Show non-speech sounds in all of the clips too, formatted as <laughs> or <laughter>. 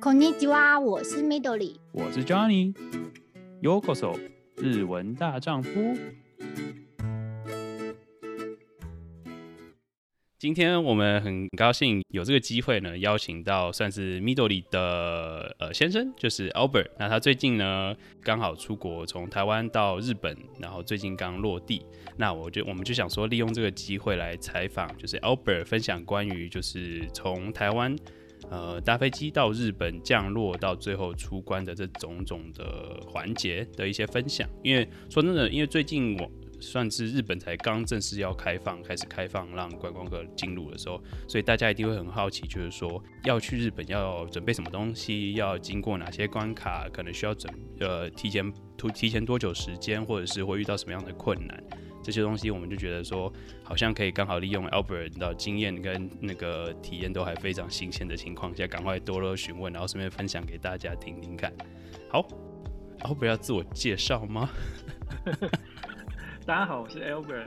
こんにちは，我是 Midori，我是 Johnny。Yokoso，日文大丈夫。今天我们很高兴有这个机会呢，邀请到算是 Midori 的呃先生，就是 Albert。那他最近呢刚好出国，从台湾到日本，然后最近刚落地。那我就我们就想说，利用这个机会来采访，就是 Albert 分享关于就是从台湾 呃搭飞机到日本降落到最后出关的这种种的环节的一些分享。因为说真的，因为最近我。算是日本才刚正式要开放，开始开放让观光客进入的时候，所以大家一定会很好奇，就是说要去日本要准备什么东西，要经过哪些关卡，可能需要准呃提前提提前多久时间，或者是会遇到什么样的困难，这些东西我们就觉得说好像可以刚好利用 Albert 的经验跟那个体验都还非常新鲜的情况下，赶快多多询问，然后顺便分享给大家听听看。好，Albert 要自我介绍吗？<laughs> 大家好，我是 Albert，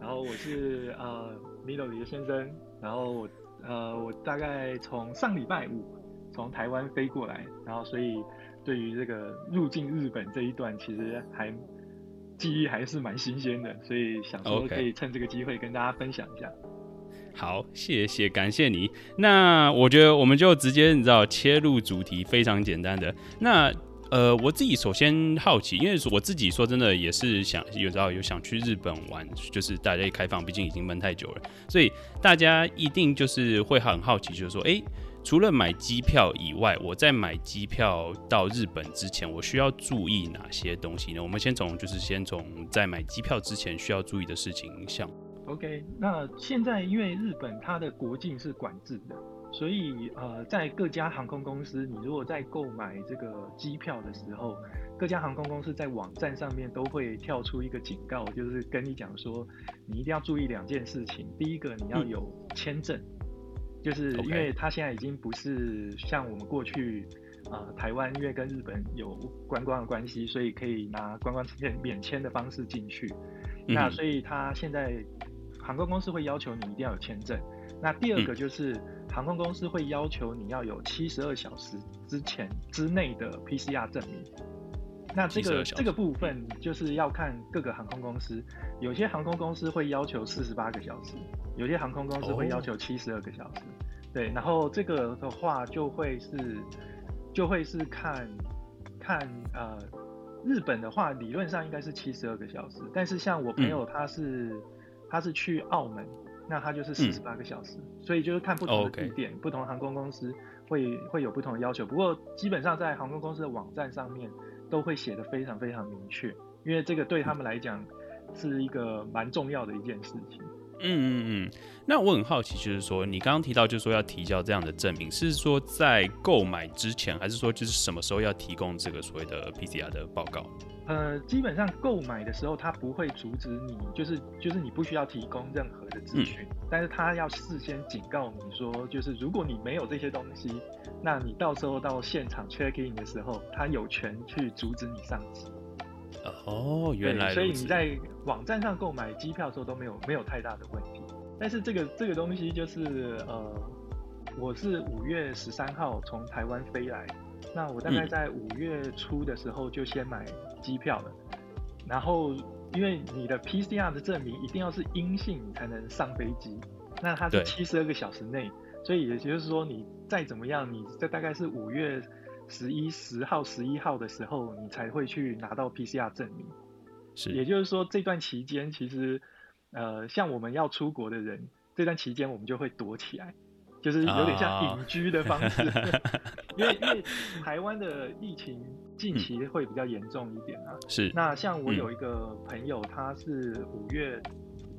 然后我是呃 Midori 的先生，然后我呃我大概从上礼拜五从台湾飞过来，然后所以对于这个入境日本这一段其实还记忆还是蛮新鲜的，所以想说可以趁这个机会跟大家分享一下。好，谢谢，感谢你。那我觉得我们就直接你知道切入主题，非常简单的那。呃，我自己首先好奇，因为我自己说真的也是想有时候有想去日本玩，就是大家一开放，毕竟已经闷太久了，所以大家一定就是会很好奇，就是说，哎，除了买机票以外，我在买机票到日本之前，我需要注意哪些东西呢？我们先从就是先从在买机票之前需要注意的事情像。OK，那现在因为日本它的国境是管制的。所以，呃，在各家航空公司，你如果在购买这个机票的时候，各家航空公司在网站上面都会跳出一个警告，就是跟你讲说，你一定要注意两件事情。第一个，你要有签证，就是因为它现在已经不是像我们过去，啊、呃，台湾因为跟日本有观光的关系，所以可以拿观光签免签的方式进去。那所以它现在航空公司会要求你一定要有签证。那第二个就是。航空公司会要求你要有七十二小时之前之内的 PCR 证明。那这个这个部分就是要看各个航空公司，有些航空公司会要求四十八个小时，有些航空公司会要求七十二个小时。对，然后这个的话就会是就会是看看呃日本的话，理论上应该是七十二个小时，但是像我朋友他是他是去澳门。那他就是四十八个小时，嗯，所以就是看不同的地点，okay. 不同航空公司会会有不同的要求。不过基本上在航空公司的网站上面都会写的非常非常明确，因为这个对他们来讲是一个蛮重要的一件事情。嗯嗯嗯。那我很好奇，就是说你刚刚提到，就是说要提交这样的证明，是说在购买之前，还是说就是什么时候要提供这个所谓的 PCR 的报告？呃，基本上购买的时候，他不会阻止你，就是就是你不需要提供任何的资讯，嗯，但是他要事先警告你说，就是如果你没有这些东西，那你到时候到现场 check in 的时候，他有权去阻止你上机。哦，原来，所以你在网站上购买机票的时候都没有没有太大的问题。但是这个这个东西就是呃，我是五月十三号从台湾飞来。那我大概在五月初的时候就先买机票了，嗯，然后因为你的 PCR 的证明一定要是阴性你才能上飞机，那它是七十二个小时内，所以也就是说你再怎么样，你这大概是五月十一、十号、十一号的时候你才会去拿到 PCR 证明，是，也就是说这段期间其实，呃，像我们要出国的人，这段期间我们就会躲起来。就是有点像隐居的方式，哦、<laughs> 因为因为台湾的疫情近期会比较严重一点啊。是。那像我有一个朋友，他是五月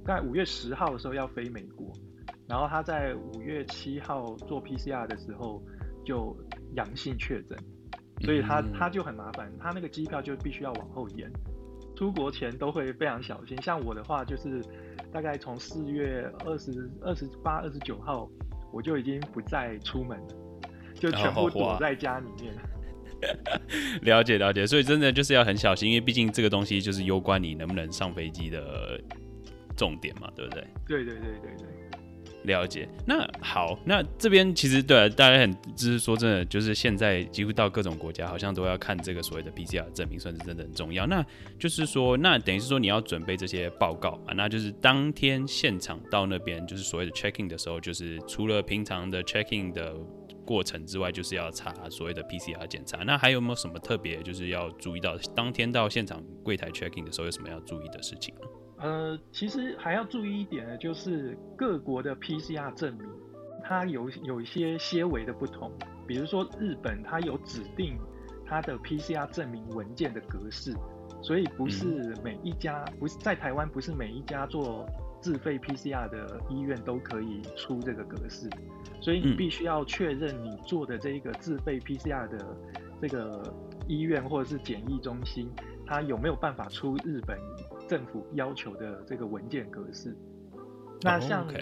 在五月十号的时候要飞美国，然后他在五月七号做 PCR 的时候就阳性确诊，所以他他就很麻烦，他那个机票就必须要往后延，出国前都会非常小心。像我的话，就是大概从四月二十二十八、二十九号。我就已经不再出门了，就全部躲在家里面。<laughs> 了解了解，所以真的就是要很小心，因为毕竟这个东西就是攸关你能不能上飞机的重点嘛，对不对？对对对对对。了解，那好，那这边其实对、大家很，就是说真的，就是现在几乎到各种国家，好像都要看这个所谓的 PCR 证明，算是真的很重要。那就是说，那等于是说你要准备这些报告啊，那就是当天现场到那边，就是所谓的 checking 的时候，就是除了平常的 checking 的过程之外，就是要查所谓的 PCR 检查。那还有没有什么特别，就是要注意到当天到现场柜台 checking 的时候有什么要注意的事情呢？呃，其实还要注意一点呢，就是各国的 PCR 证明，它有有一些些微的不同。比如说日本，它有指定它的 PCR 证明文件的格式，所以不是每一家，不是在台湾，不是每一家做自费 PCR 的医院都可以出这个格式，所以你必须要确认你做的这一个自费 PCR 的这个医院或者是检疫中心，它有没有办法出日本政府要求的这个文件格式，那像、oh.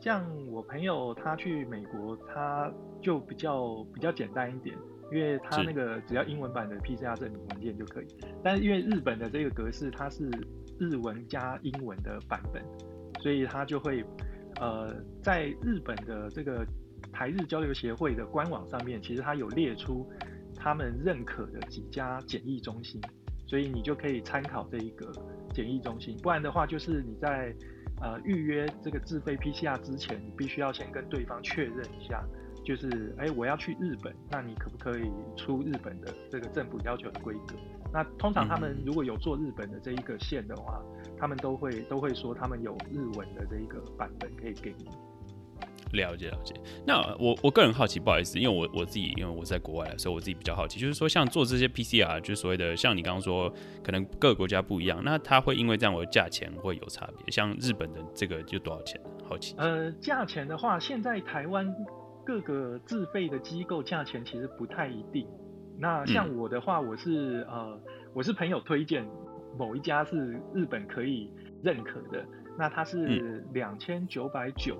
像我朋友他去美国，他就比较比较简单一点，因为他那个只要英文版的 PCR 证明文件就可以。但是因为日本的这个格式它是日文加英文的版本，所以他就会呃在日本的这个台日交流协会的官网上面，其实他有列出他们认可的几家检疫中心，所以你就可以参考这一个。检疫中心，不然的话，就是你在呃预约这个自费 PCR 之前，你必须要先跟对方确认一下，就是哎、欸，我要去日本，那你可不可以出日本的这个政府要求的规格？那通常他们如果有做日本的这一个线的话，他们都会都会说他们有日文的这一个版本可以给你。了解了解，那我我个人好奇，不好意思，因为我我自己因为我在国外，所以我自己比较好奇，就是说像做这些 PCR，就是所谓的像你刚刚说，可能各个国家不一样，那它会因为这样，我的价钱会有差别。像日本的这个就多少钱？好奇。呃，价钱的话，现在台湾各个自费的机构价钱其实不太一定。那像我的话，我是、嗯、呃，我是朋友推荐某一家是日本可以认可的，那它是两千九百九。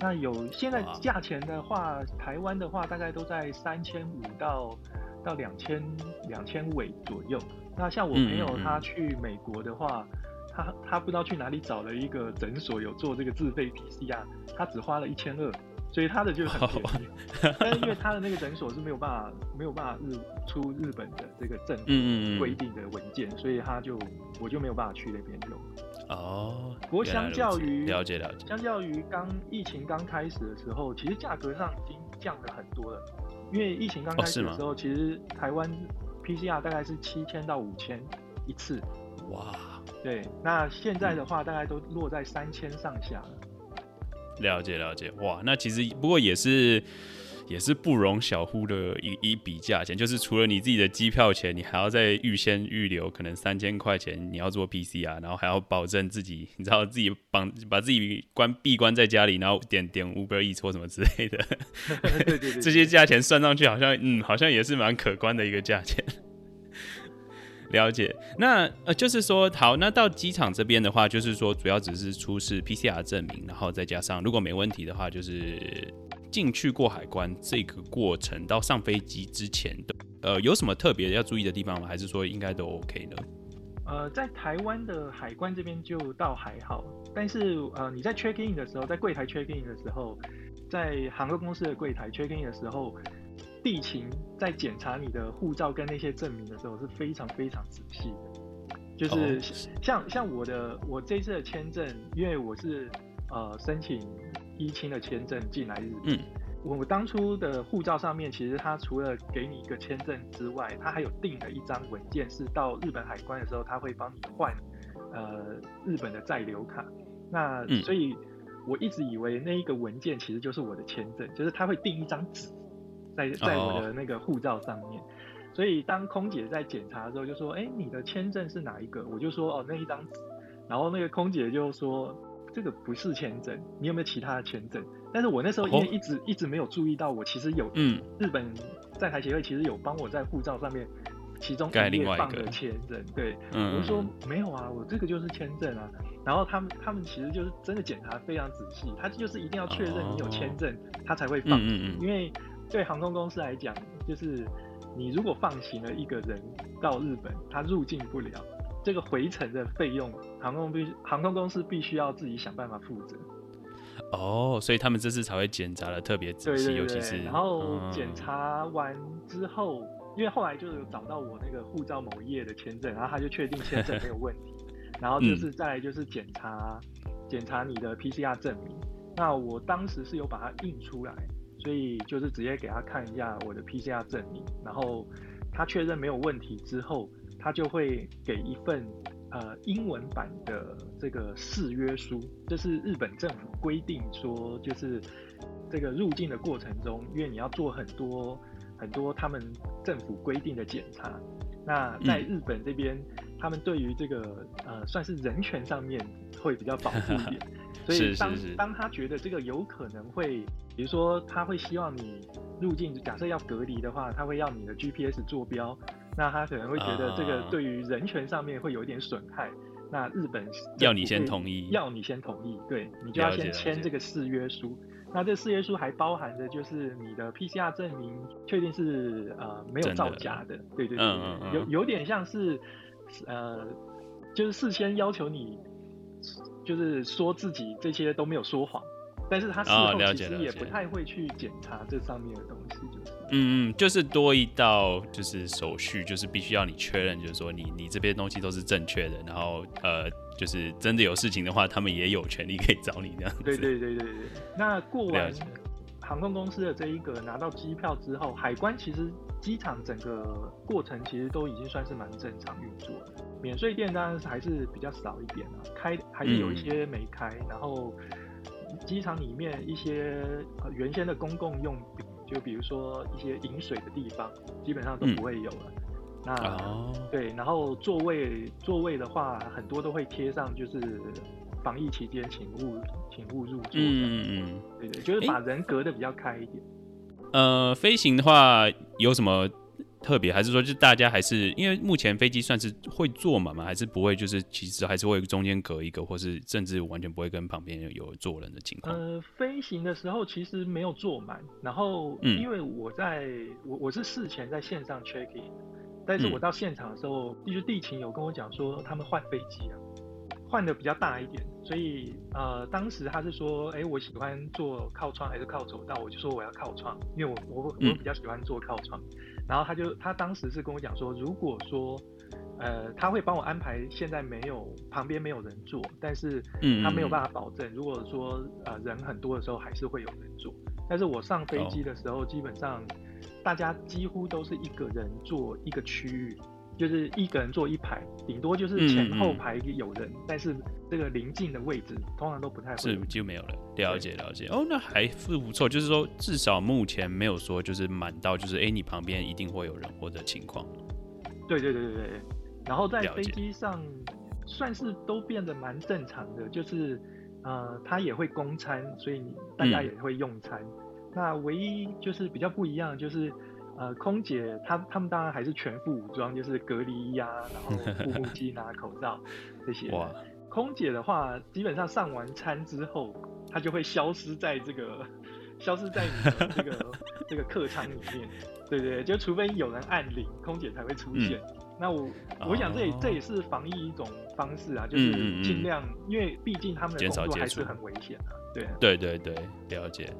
那有现在价钱的话，台湾的话大概都在三千五到到两千两千尾左右。那像我朋友他去美国的话，嗯、他他不知道去哪里找了一个诊所有做这个自费 PCR，他只花了一千二，所以他的就很便宜。<laughs> 但是因为他的那个诊所是没有办法没有办法日出日本的这个政府规定的文件，所以他就我就没有办法去那边用。哦，不过相较于了解了解，相较于刚疫情刚开始的时候，其实价格上已经降了很多了。因为疫情刚开始的时候，哦、其实台湾 PCR 大概是七千到五千一次。哇，对，那现在的话大概都落在三千上下了。了解了解，哇，那其实不过也是。也是不容小忽的一一笔价钱，就是除了你自己的机票钱，你还要再预先预留可能三千块钱，你要做 PCR，然后还要保证自己，你知道自己绑把自己关闭关在家里，然后点点 Uber Eats 或什么之类的，<laughs> 对对对，这些价钱算上去，好像嗯，好像也是蛮可观的一个价钱。了解，那呃，就是说好，那到机场这边的话，就是说主要只是出示 PCR 证明，然后再加上如果没问题的话，就是。进去过海关这个过程到上飞机之前的，呃，有什么特别要注意的地方吗？还是说应该都 OK 呢？呃，在台湾的海关这边就倒还好，但是呃，你在 check in 的时候，在柜台 check in 的时候，在航空公司的柜台 check in 的时候，地勤在检查你的护照跟那些证明的时候是非常非常仔细的。就是像、oh. 像我的我这次的签证，因为我是呃申请。依亲的签证进来日本，嗯，我当初的护照上面，其实他除了给你一个签证之外，他还有订了一张文件，是到日本海关的时候，他会帮你换，呃，日本的在留卡。那所以我一直以为那一个文件其实就是我的签证，就是他会订一张纸在在我的那个护照上面。所以当空姐在检查的时候，就说：“哎，你的签证是哪一个？”我就说：“哦，那一张纸。”然后那个空姐就说。这个不是签证，你有没有其他的签证？但是我那时候因为一直、哦、一直没有注意到，我其实有，嗯，日本在台协会其实有帮我在护照上面其中一页放的签证，对，嗯、我就说没有啊，我这个就是签证啊。然后他们他们其实就是真的检查非常仔细，他就是一定要确认你有签证，哦、他才会放。嗯嗯，因为对航空公司来讲，就是你如果放行了一个人到日本，他入境不了。这个回程的费用，航空必航空公司必须要自己想办法负责。哦，所以他们这次才会检查的特别仔细，尤其是然后检查完之后，嗯、因为后来就有找到我那个护照某一页的签证，然后他就确定签证没有问题，<laughs> 然后这是再来就是检查检、嗯、查你的 PCR 证明。那我当时是有把它印出来，所以就是直接给他看一下我的 PCR 证明，然后他确认没有问题之后，他就会给一份。呃，英文版的这个誓约书，这是日本政府规定说，就是这个入境的过程中，因为你要做很多很多他们政府规定的检查。那在日本这边，嗯、他们对于这个呃，算是人权上面会比较保护一点。<laughs> 所以当当他觉得这个有可能会，比如说他会希望你入境，假设要隔离的话，他会要你的 GPS 坐标。那他可能会觉得这个对于人权上面会有一点损害。Uh, 那日本要你先同意，要你先同意，对，你就要先签这个誓约书。那这誓约书还包含着就是你的 PCR 证明确定是呃没有造假的，的对对对，嗯嗯有有点像是呃，就是事先要求你，就是说自己这些都没有说谎。但是他事后其实也不太会去检查这上面的东西，就是嗯嗯，就是多一道就是手续，就是必须要你确认，就是说你你这边东西都是正确的，然后呃，就是真的有事情的话，他们也有权利可以找你这样子。对对对对对。那过完航空公司的这一个拿到机票之后，海关其实机场整个过程其实都已经算是蛮正常运作的。免税店当然是还是比较少一点啊，开还是有一些没开，嗯、然后。机场里面一些原先的公共用品，就比如说一些饮水的地方，基本上都不会有了。嗯、那、哦、对，然后座位座位的话，很多都会贴上，就是防疫期间请勿请勿入座。嗯嗯，对对，就是把人隔得比较开一点。呃，飞行的话有什么？特别还是说，就大家还是因为目前飞机算是会坐满吗？还是不会？就是其实还是会中间隔一个，或是甚至完全不会跟旁边有坐人的情况。呃，飞行的时候其实没有坐满，然后因为我在、嗯、我我是事前在线上 check in，但是我到现场的时候，就是地勤有跟我讲说他们换飞机啊，换的比较大一点，所以呃当时他是说，哎、欸，我喜欢坐靠窗还是靠走道？我就说我要靠窗，因为我我我比较喜欢坐靠窗。嗯然后他就他当时是跟我讲说，如果说，呃，他会帮我安排，现在没有旁边没有人坐，但是他没有办法保证，如果说呃人很多的时候还是会有人坐。但是我上飞机的时候，基本上大家几乎都是一个人坐一个区域。就是一个人坐一排，顶多就是前后排有人，嗯嗯，但是这个临近的位置通常都不太会是就没有了。了解了解哦，那还是不错。就是说，至少目前没有说就是满到，就是哎、欸，你旁边一定会有人或者情况。对对对对对。然后在飞机上算是都变得蛮正常的，就是呃，他也会供餐，所以大家也会用餐。嗯、那唯一就是比较不一样就是。呃，空姐她她们当然还是全副武装，就是隔离衣啊，然后护目 <laughs> 镜啊、口罩这些。哇！空姐的话，基本上上完餐之后，她就会消失在这个，消失在你的这个 <laughs> 这个客舱里面。对对，就除非有人按铃，空姐才会出现。嗯、那我我想这也、哦、这也是防疫一种方式啊，就是尽量，嗯嗯嗯，因为毕竟他们的工作还是很危险啊。对对对对，了解。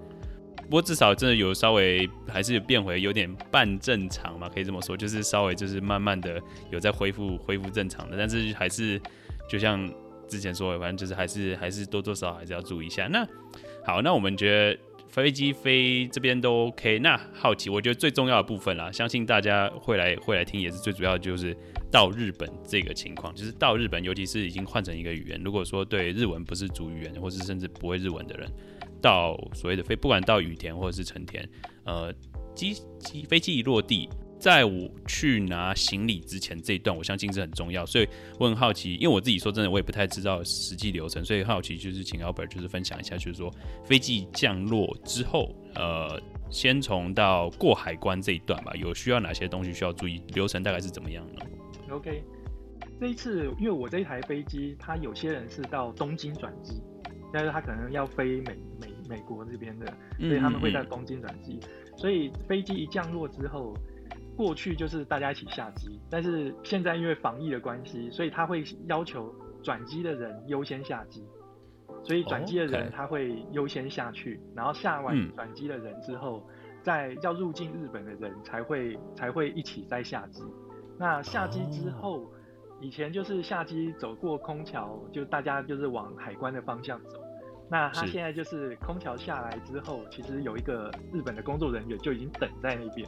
不过至少真的有稍微还是变回有点半正常嘛，可以这么说，就是稍微就是慢慢的有在恢复恢复正常的，但是还是就像之前说的，反正就是还是还是多多少少还是要注意一下。那好，那我们觉得飞机飞这边都 OK。那好奇，我觉得最重要的部分啦，相信大家会来会来听，也是最主要就是到日本这个情况，就是到日本，尤其是已经换成一个语言，如果说对日文不是主语言，或是甚至不会日文的人。到所谓的飞，不管到羽田或者是成田，呃，机机飞机一落地，在我去拿行李之前这一段，我相信是很重要，所以我很好奇，因为我自己说真的，我也不太知道实际流程，所以好奇就是请 Albert 就是分享一下，就是说飞机降落之后，呃，先从到过海关这一段吧，有需要哪些东西需要注意，流程大概是怎么样呢？OK，这一次因为我这一台飞机，它有些人是到东京转机。但是他可能要飞美美美国这边的，所以他们会在东京转机。所以飞机一降落之后，过去就是大家一起下机。但是现在因为防疫的关系，所以他会要求转机的人优先下机。所以转机的人他会优先下去，oh. 然后下完转机的人之后，再、嗯、要入境日本的人才会才会一起再下机。那下机之后，oh. 以前就是下机走过空桥，就大家就是往海关的方向走。那他现在就是空桥下来之后，其实有一个日本的工作人员就已经等在那边，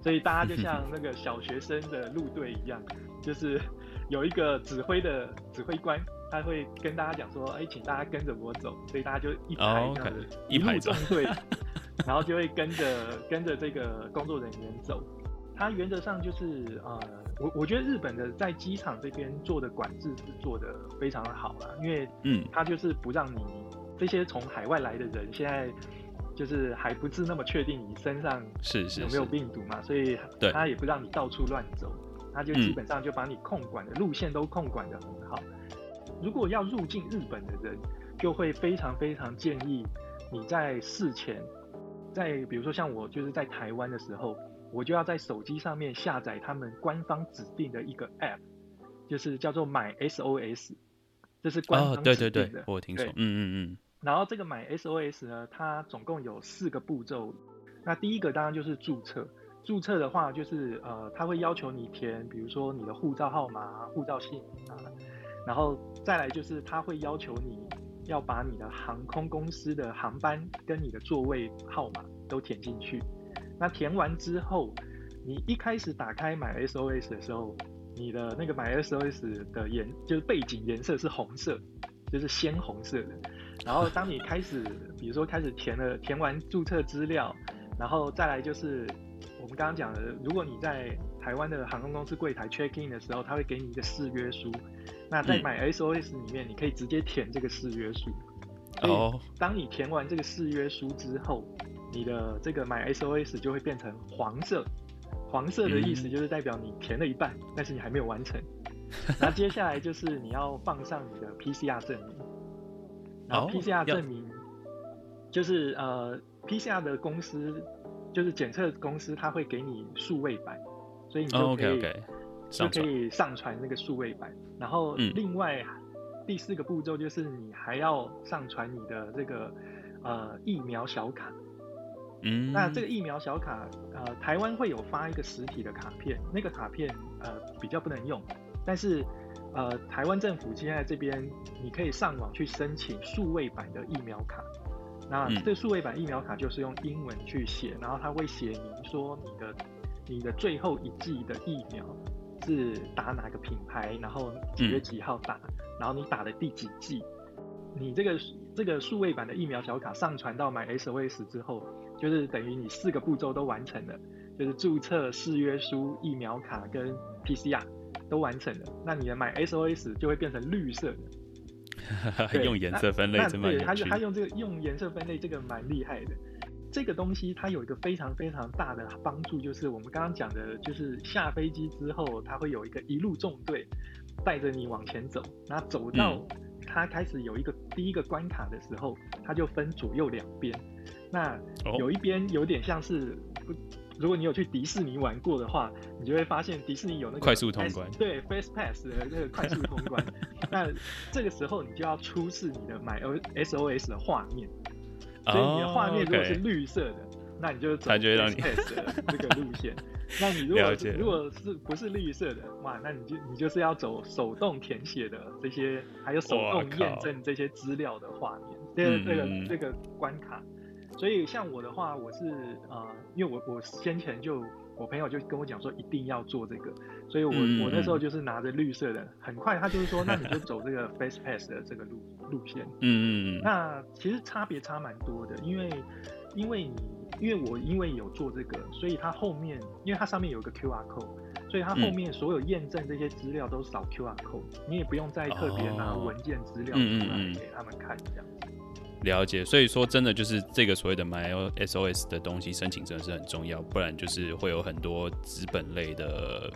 所以大家就像那个小学生的路队一样，就是 <laughs> 有一个指挥的指挥官，他会跟大家讲说：“哎，请大家跟着我走。”所以大家就一排这样子，一路纵队，<laughs> 然后就会跟着跟着这个工作人员走。他原则上就是呃，我我觉得日本的在机场这边做的管制是做的非常的好了，因为嗯，他就是不让你。这些从海外来的人，现在就是还不是那么确定你身上是是有没有病毒嘛，所以他也不让你到处乱走，他就基本上就把你控管的路线都控管的很好。如果要入境日本的人，就会非常非常建议你在事前，在比如说像我就是在台湾的时候，我就要在手机上面下载他们官方指定的一个 App，就是叫做买 SOS，这是官方指定的。哦，对对对，我听说，嗯嗯嗯。然后这个买 SOS 呢，它总共有四个步骤。那第一个当然就是注册，注册的话就是呃，它会要求你填，比如说你的护照号码、护照姓名啊，然后再来就是它会要求你要把你的航空公司的航班跟你的座位号码都填进去。那填完之后，你一开始打开买 SOS 的时候，你的那个买 SOS 的颜就是背景颜色是红色，就是鲜红色的。然后当你开始，比如说开始填了，填完注册资料，然后再来就是我们刚刚讲的，如果你在台湾的航空公司柜台 check in 的时候，他会给你一个誓约书。那在买 SOS 里面，你可以直接填这个誓约书。哦。当你填完这个誓约书之后，你的这个买 SOS 就会变成黄色。黄色的意思就是代表你填了一半，但是你还没有完成。<laughs> 那接下来就是你要放上你的 PCR 证明。然后 PCR 证明就是呃，PCR 的公司就是检测公司，他会给你数位版，所以你就可以就可以上传那个数位版。然后另外第四个步骤就是你还要上传你的这个呃疫苗小卡。嗯，那这个疫苗小卡呃，台湾会有发一个实体的卡片，那个卡片呃比较不能用，但是。呃，台湾政府现在这边，你可以上网去申请数位版的疫苗卡。那这个数位版疫苗卡就是用英文去写，然后它会写明说你的你的最后一剂的疫苗是打哪个品牌，然后几月几号打，然后你打的第几剂。你这个这个数位版的疫苗小卡上传到 MySOS 之后，就是等于你四个步骤都完成了，就是注册、誓约书、疫苗卡跟 PCR。都完成了，那你的买 SOS 就会变成绿色的。<laughs> 用颜色分类。对，他就他用这个用颜色分类，这个蛮厉害的。这个东西它有一个非常非常大的帮助，就是我们刚刚讲的，就是下飞机之后，它会有一个一路纵队带着你往前走，然后走到它开始有一个第一个关卡的时候，它就分左右两边。那有一边有点像是。如果你有去迪士尼玩过的话，你就会发现迪士尼有那个快速通关，对，Face Pass 的那个快速通关。<laughs> 那这个时候你就要出示你的 MySOS 的画面，所以你的画面如果是绿色的，那你就走 Fast Pass 的这个路线。<laughs> 那你如果如果是不是绿色的，哇，那你就你就是要走手动填写的这些，还有手动验证这些资料的画面，这个这个这个关卡。所以像我的话，我是呃，因为我我先前就我朋友就跟我讲说一定要做这个，所以我、嗯、我那时候就是拿着绿色的，很快他就是说，那你就走这个 Face Pass 的这个路路线。嗯嗯嗯。那其实差别差蛮多的，因为因为你因为我因为有做这个，所以它后面因为它上面有一个 QR code，所以它后面所有验证这些资料都扫 QR code，你也不用再特别拿文件资料出来给他们看这样子。了解，所以说真的就是这个所谓的 MySOS 的东西申请真的是很重要，不然就是会有很多资本类的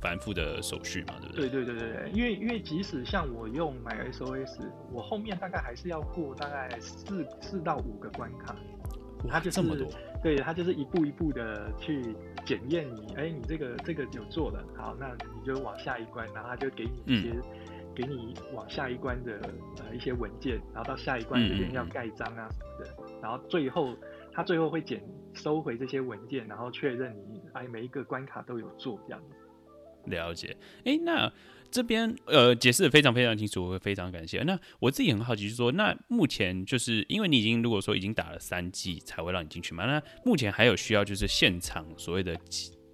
繁复的手续嘛，对不对？对对对对，因为因为即使像我用 MySOS，我后面大概还是要过大概四四到五个关卡，它就是这么多，对，它就是一步一步的去检验你，哎，你这个这个有做了，好，那你就往下一关，然后他就给你一些。嗯给你往下一关的呃一些文件，然后到下一关这边要盖章啊什么的，然后最后他最后会检收回这些文件，然后确认你哎每一个关卡都有做这样子。了解，哎、欸，那这边呃解释的非常非常清楚，我会非常感谢。那我自己很好奇，就是说，那目前就是因为你已经如果说已经打了三剂才会让你进去嘛，那目前还有需要就是现场所谓的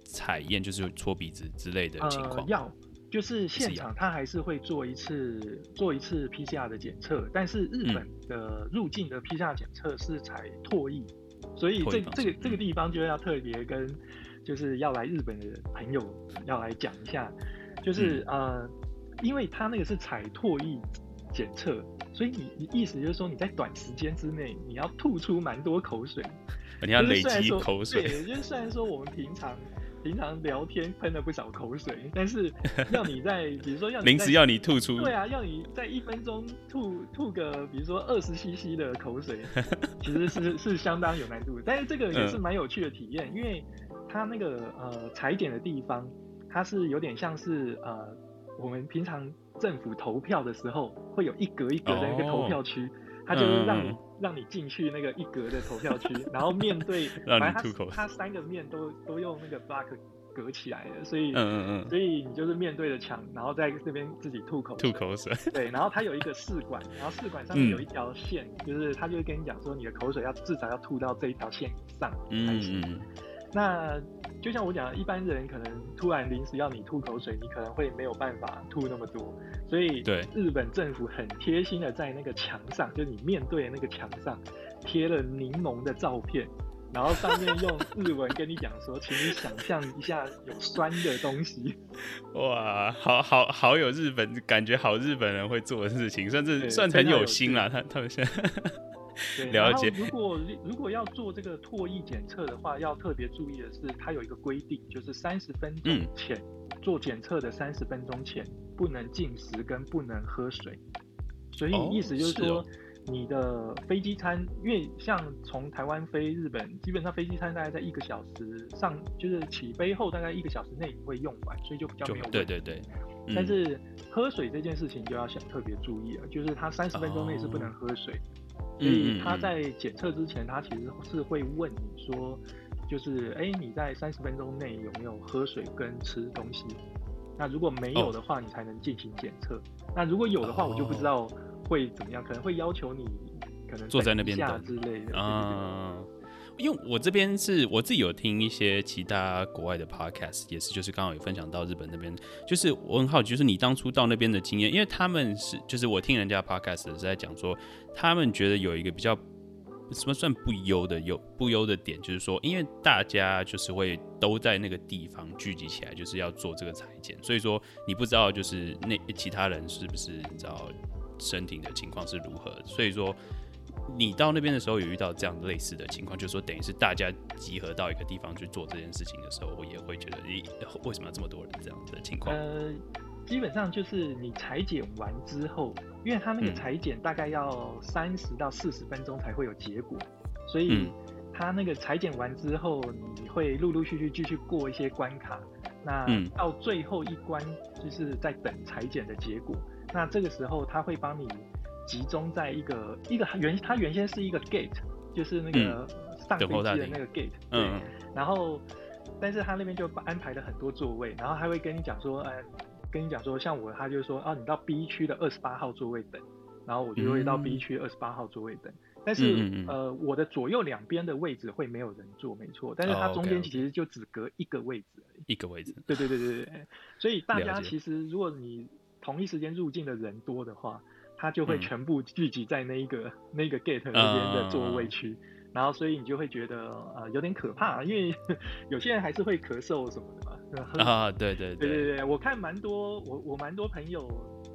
采验，就是搓鼻子之类的情况、呃？要，就是现场他还是会做一次做一次 PCR 的检测，但是日本的入境的 PCR 检测是采唾液，所以这这个这个地方就要特别跟。就是要来日本的朋友要来讲一下，就是、嗯、呃，因为他那个是采唾液检测，所以你你意思就是说你在短时间之内你要吐出蛮多口水，<laughs> 你要累积口水。对，就是虽然说我们平常平常聊天喷了不少口水，但是 <laughs> 要你在比如说要临时要你吐出，对啊，要你在一分钟吐吐个比如说二十 CC 的口水，<laughs> 其实是是相当有难度，但是这个也是蛮有趣的体验，嗯、因为。它那个呃裁剪的地方，它是有点像是呃我们平常政府投票的时候，会有一格一格的一个投票区，它就是让你、嗯、让你进去那个一格的投票区，然后面对，<laughs> 让你吐口水，它三个面都都用那个 block 隔起来的，所以嗯嗯嗯，所以你就是面对着墙，然后在这边自己吐口吐口水，对，然后他有一个试管，然后试管上面有一条线，嗯、就是他就会跟你讲说你的口水要至少要吐到这一条线以上才行。嗯嗯那就像我讲，一般人可能突然临时要你吐口水，你可能会没有办法吐那么多，所以对日本政府很贴心的在那个墙上，就你面对的那个墙上贴了柠檬的照片，然后上面用 <laughs> 日文跟你讲说，请你想象一下有酸的东西。<laughs> 哇，好好好有日本感觉，好日本人会做的事情，算是算很有心啦。他他们现在。对，了解。如果如果要做这个唾液检测的话，要特别注意的是，它有一个规定，就是三十分钟前、嗯、做检测的三十分钟前不能进食跟不能喝水。所以意思就是说，哦是哦、你的飞机餐，因为像从台湾飞日本，基本上飞机餐大概在一个小时上，就是起飞后大概一个小时内你会用完，所以就比较没有问题。对对对。嗯、但是喝水这件事情就要想特别注意了，就是它三十分钟内是不能喝水。哦所以他在检测之前，他其实是会问你说，就是哎、欸，你在三十分钟内有没有喝水跟吃东西？那如果没有的话，你才能进行检测。那如果有的话，我就不知道会怎么样，可能会要求你可能坐在那边下之类的啊。因为我这边是我自己有听一些其他国外的 podcast，也是就是刚好有分享到日本那边，就是我很好奇，就是你当初到那边的经验，因为他们是就是我听人家 podcast 是在讲说，他们觉得有一个比较什么算不优的优不优的点，就是说，因为大家就是会都在那个地方聚集起来，就是要做这个裁剪，所以说你不知道就是那其他人是不是知道身体的情况是如何，所以说。你到那边的时候有遇到这样类似的情况，就是说等于是大家集合到一个地方去做这件事情的时候，我也会觉得，咦，为什么要这么多人这样子的情况？呃，基本上就是你裁剪完之后，因为他那个裁剪大概要三十到四十分钟才会有结果，所以他那个裁剪完之后，你会陆陆续续继续过一些关卡，那到最后一关就是在等裁剪的结果，那这个时候他会帮你。集中在一个一个原，它原先是一个 gate，就是那个上飞机的那个 gate，嗯，然后，但是他那边就安排了很多座位，然后他会跟你讲说，呃，跟你讲说，像我，他就说，啊，你到 B 区的二十八号座位等，然后我就会到 B 区二十八号座位等，嗯、但是、嗯、呃，我的左右两边的位置会没有人坐，没错，但是它中间其实就只隔一个位置而已，一个位置，对对对对对，所以大家其实如果你同一时间入境的人多的话。他就会全部聚集在那一个、嗯、那个 gate 那边的座位区，嗯、然后所以你就会觉得呃有点可怕，因为 <laughs> 有些人还是会咳嗽什么的嘛。啊，对对对对对，我看蛮多我我蛮多朋友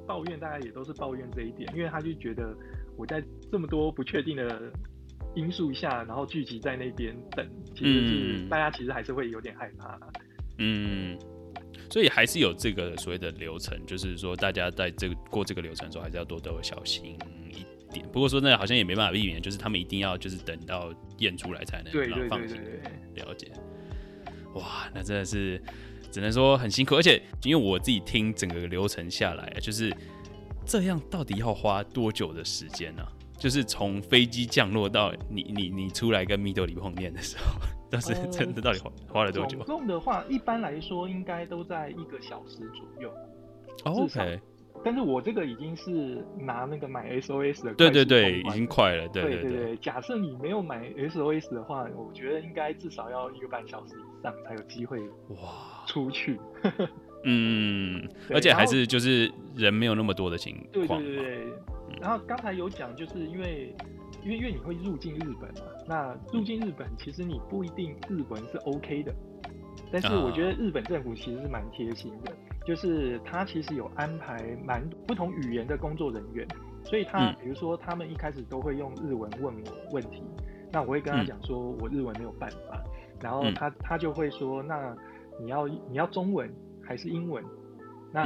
抱怨，大家也都是抱怨这一点，因为他就觉得我在这么多不确定的因素下，然后聚集在那边等，其实是大家其实还是会有点害怕。嗯。所以还是有这个所谓的流程，就是说大家在这个过这个流程的时候，还是要多多小心一点。不过说那好像也没办法避免，就是他们一定要就是等到验出来才能让放心了解。哇，那真的是只能说很辛苦，而且因为我自己听整个流程下来，就是这样到底要花多久的时间呢、啊？就是从飞机降落到你你你出来跟 Midori 碰面的时候，但是真的到底花花了多久？总共的话，一般来说应该都在一个小时左右。OK。但是我这个已经是拿那个买 SOS 的，对对对，已经快了，对对对，对对对。假设你没有买 SOS 的话，我觉得应该至少要一个半小时以上才有机会哇出去。<laughs> 嗯，<laughs> 而且还是就是人没有那么多的情况。对对对对。然后刚才有讲，就是因为因为因为你会入境日本嘛，那入境日本其实你不一定日文是 OK 的，但是我觉得日本政府其实是蛮贴心的。就是他其实有安排蛮不同语言的工作人员，所以他比如说他们一开始都会用日文问我问题，那我会跟他讲说我日文没有办法，然后他他就会说，那你要你要中文还是英文？那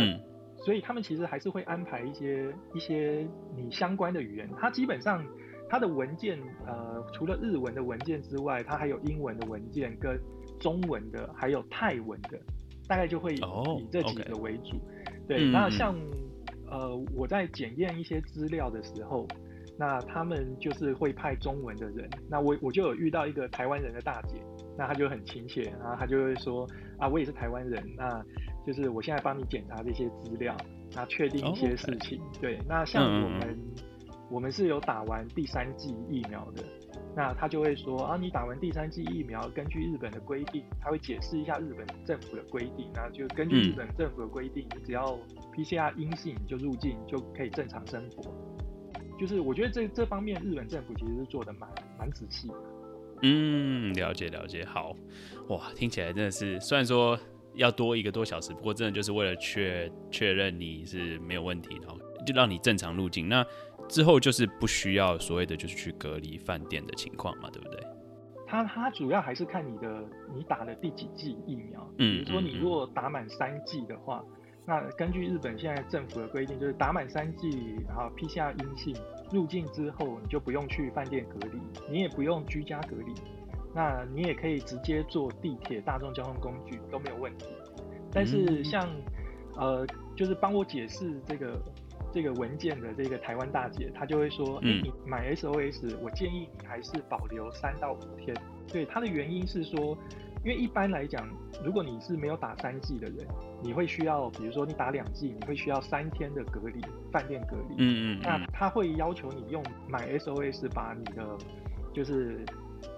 所以他们其实还是会安排一些一些你相关的语言，他基本上他的文件呃除了日文的文件之外，它还有英文的文件跟中文的，还有泰文的。大概就会以这几个为主，oh, okay. 对。那像、嗯、呃，我在检验一些资料的时候，那他们就是会派中文的人。那我我就有遇到一个台湾人的大姐，那她就很亲切，然后她就会说啊，我也是台湾人，那就是我现在帮你检查这些资料，那确定一些事情。Oh, okay. 对，那像我们、嗯、我们是有打完第三剂疫苗的。那他就会说啊，你打完第三剂疫苗，根据日本的规定，他会解释一下日本政府的规定。那就根据日本政府的规定，你只要 PCR 阴性就入境，就可以正常生活。就是我觉得这这方面日本政府其实是做的蛮蛮仔细的。嗯，了解了解，好哇，听起来真的是虽然说要多一个多小时，不过真的就是为了确确认你是没有问题，然后就让你正常入境。那之后就是不需要所谓的就是去隔离饭店的情况嘛，对不对？他他主要还是看你的你打了第几剂疫苗。嗯，比如说你如果打满三剂的话，嗯，那根据日本现在政府的规定，就是打满三剂，然后 PCR 阴性入境之后，你就不用去饭店隔离，你也不用居家隔离，那你也可以直接坐地铁、大众交通工具都没有问题。但是像，嗯，呃，就是帮我解释这个。这个文件的这个台湾大姐，她就会说：“嗯，你买 SOS，我建议你还是保留三到五天。”对，她的原因是说，因为一般来讲，如果你是没有打三剂的人，你会需要，比如说你打两剂，你会需要三天的隔离，饭店隔离。嗯嗯。那他会要求你用买 SOS 把你的，就是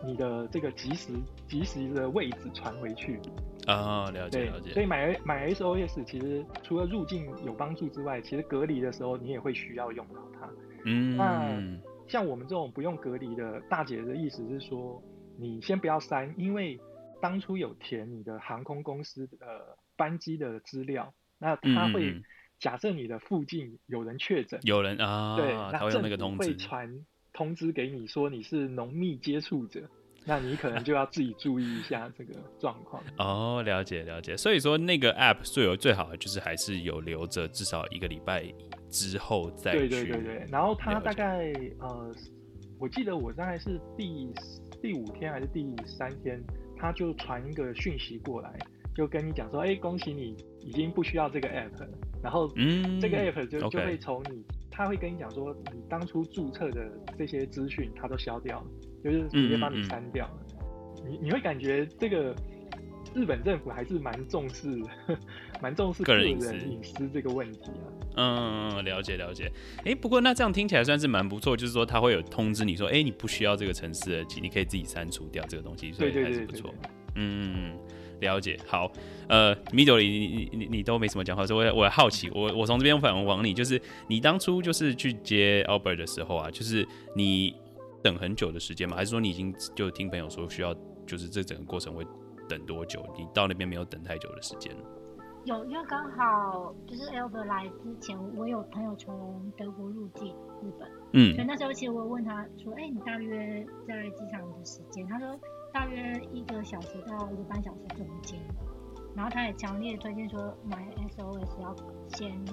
你的这个即时即时的位置传回去。啊、哦，了解了解。所以买买 SOS 其实除了入境有帮助之外，其实隔离的时候你也会需要用到它。嗯，那像我们这种不用隔离的大姐的意思是说，你先不要删，因为当初有填你的航空公司的班机的资料，那他会、嗯、假设你的附近有人确诊，有人啊，对，那政府会传通知给你说你是浓密接触者。<laughs> 那你可能就要自己注意一下这个状况 <laughs> 哦，了解了解。所以说那个 app 最有最好的就是还是有留着至少一个礼拜之后再去。对对对对。然后他大概呃，我记得我大概是第第五天还是第三天，他就传一个讯息过来，就跟你讲说，哎，恭喜你已经不需要这个 app 了。然后嗯，这个 app 就、嗯、就会从你，他会跟你讲说，你当初注册的这些资讯，他都消掉了。就是直接帮你删掉了，嗯嗯、你你会感觉这个日本政府还是蛮重视，蛮重视个人隐私这个问题啊。嗯，了解了解。哎、欸，不过那这样听起来算是蛮不错，就是说他会有通知你说，哎、欸，你不需要这个城市的，你可以自己删除掉这个东西，所以还是不错。嗯，了解。好，呃，Midori，你你你都没什么讲话，所以我我好奇，我我从这边反问往你，就是你当初就是去接 Albert 的时候啊，就是你。等很久的时间吗？还是说你已经就听朋友说需要，就是这整个过程会等多久？你到那边没有等太久的时间？有，因为刚好就是 Albert 来之前，我有朋友从德国入境日本，嗯，所以那时候其实我问他说：“哎、欸，你大约在机场的时间？”他说大约一个小时到一个半小时中间。然后他也强烈推荐说，买 SOS 要先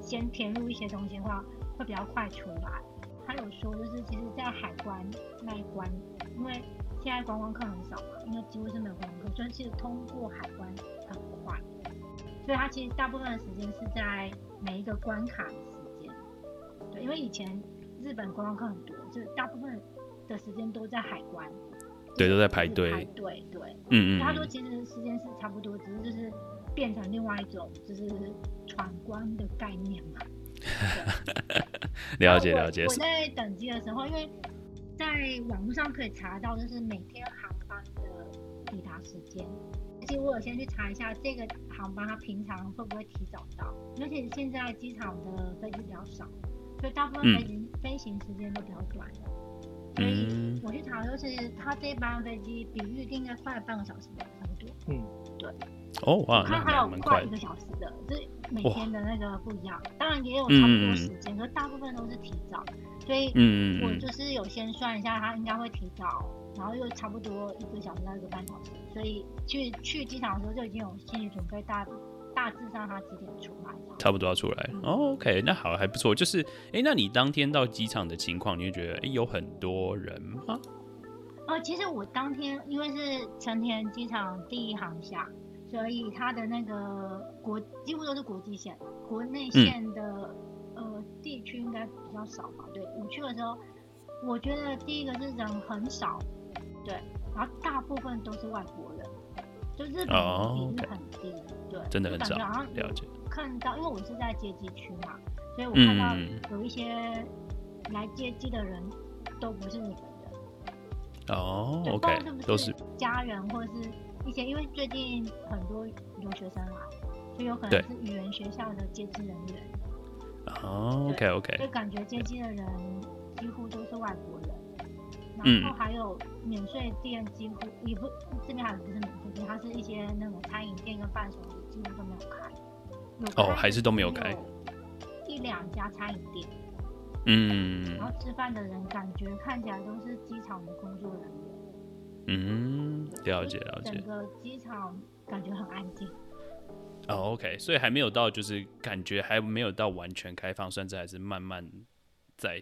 先填入一些东西的话，会比较快出来。他有说，就是其实，在海关那一关，因为现在观光客很少嘛，因为几乎是没有观光客，所以其实通过海关很快。所以他其实大部分的时间是在每一个关卡的时间，对因为以前日本观光客很多，就大部分的时间都在海关，对，都在排队。排队，对，嗯嗯。他说其实时间是差不多，只是就是变成另外一种就是闯关的概念嘛。<laughs> 了解了解。我在等机的时候，因为在网络上可以查到，就是每天航班的抵达时间。其实我有先去查一下这个航班，它平常会不会提早到？而且现在机场的飞机比较少，所以大部分飞行、嗯、飞行时间都比较短。所以我去查，就是他这班飞机比预定的快半个小时，差不多。嗯，对。哦哇，我看还有快一个小时的，就是每天的那个不一样。当然也有差不多时间，可是大部分都是提早。所以，我就是有先算一下，他应该会提早。然后又差不多一个小时到一个半小时，所以去去机场的时候就已经有心理准备，大大致上他几点出来？差不多要出来。嗯 oh, OK，那好，还不错。就是，哎，那你当天到机场的情况，你会觉得，哎，有很多人吗？哦，其实我当天因为是成田机场第一航厦，所以它的那个国几乎都是国际线，国内线的、嗯、呃地区应该比较少吧？对，我去的时候，我觉得第一个是人很少。对，然后大部分都是外国人，就日本比例很低，oh, okay. 对，真的很少。了解。看到，因为我是在接机区嘛，所以我看到有一些来接机的人都不是你们的。哦、oh,，OK，都是家人或者是一些，因为最近很多留学生来，就有可能是语言学校的接机人员。哦，OK，OK，就感觉接机的人几乎都是外国人。然后还有免税店，几乎也不这边还不是免税店，它是一些那种餐饮店跟伴手礼，几乎都没有开。哦，还是都没有开。一两家餐饮店。嗯。然后吃饭的人感觉看起来都是机场的工作人员。嗯，了解了解。整个机场感觉很安静。哦，OK，所以还没有到，就是感觉还没有到完全开放，甚至还是慢慢。在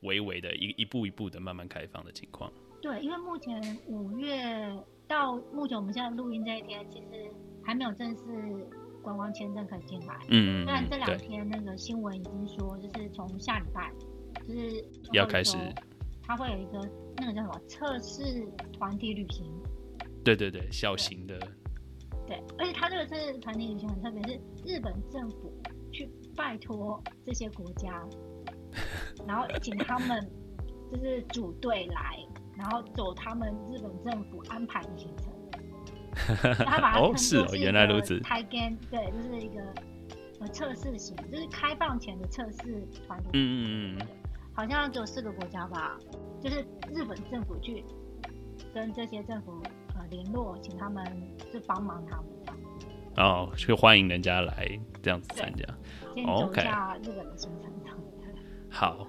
微微的一一步一步的慢慢开放的情况。对，因为目前五月到目前我们现在录音这一天，其实还没有正式观光签证可以进来。嗯嗯。虽然这两天那个新闻已经说，就是从下礼拜，就是要开始，他会有一个那个叫什么测试团体旅行。对对对，小型的。对，而且他这个测试团体旅行很特别，是日本政府去拜托这些国家。<laughs> 然后请他们就是组队来，然后走他们日本政府安排的行程。他把它哦是哦原来如此。开 game 对，就是一个呃测试型，就是开放前的测试团体。嗯嗯嗯。好像只有四个国家吧，就是日本政府去跟这些政府呃联络，请他们就帮忙他们这样。哦，去欢迎人家来这样子参加。先走一下日本的行程。<laughs> 好，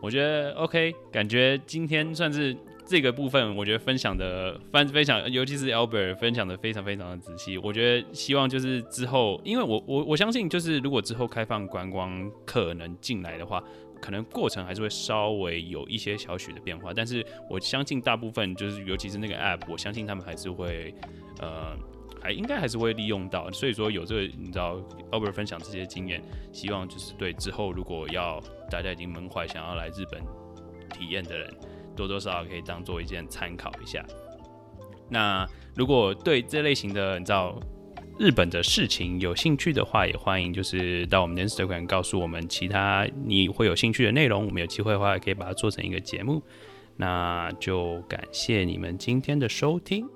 我觉得 OK，感觉今天算是这个部分，我觉得分享的分分享，尤其是 Albert 分享的非常非常的仔细。我觉得希望就是之后，因为我我我相信，就是如果之后开放观光客能进来的话，可能过程还是会稍微有一些小许的变化。但是我相信大部分就是，尤其是那个 App，我相信他们还是会呃。还应该还是会利用到，所以说有这个你知道，Albert 分享这些经验，希望就是对之后如果要大家已经闷坏想要来日本体验的人，多多少少可以当做一件参考一下。那如果对这类型的你知道日本的事情有兴趣的话，也欢迎就是到我们的 Instagram 告诉我们其他你会有兴趣的内容，我们有机会的话可以把它做成一个节目。那就感谢你们今天的收听。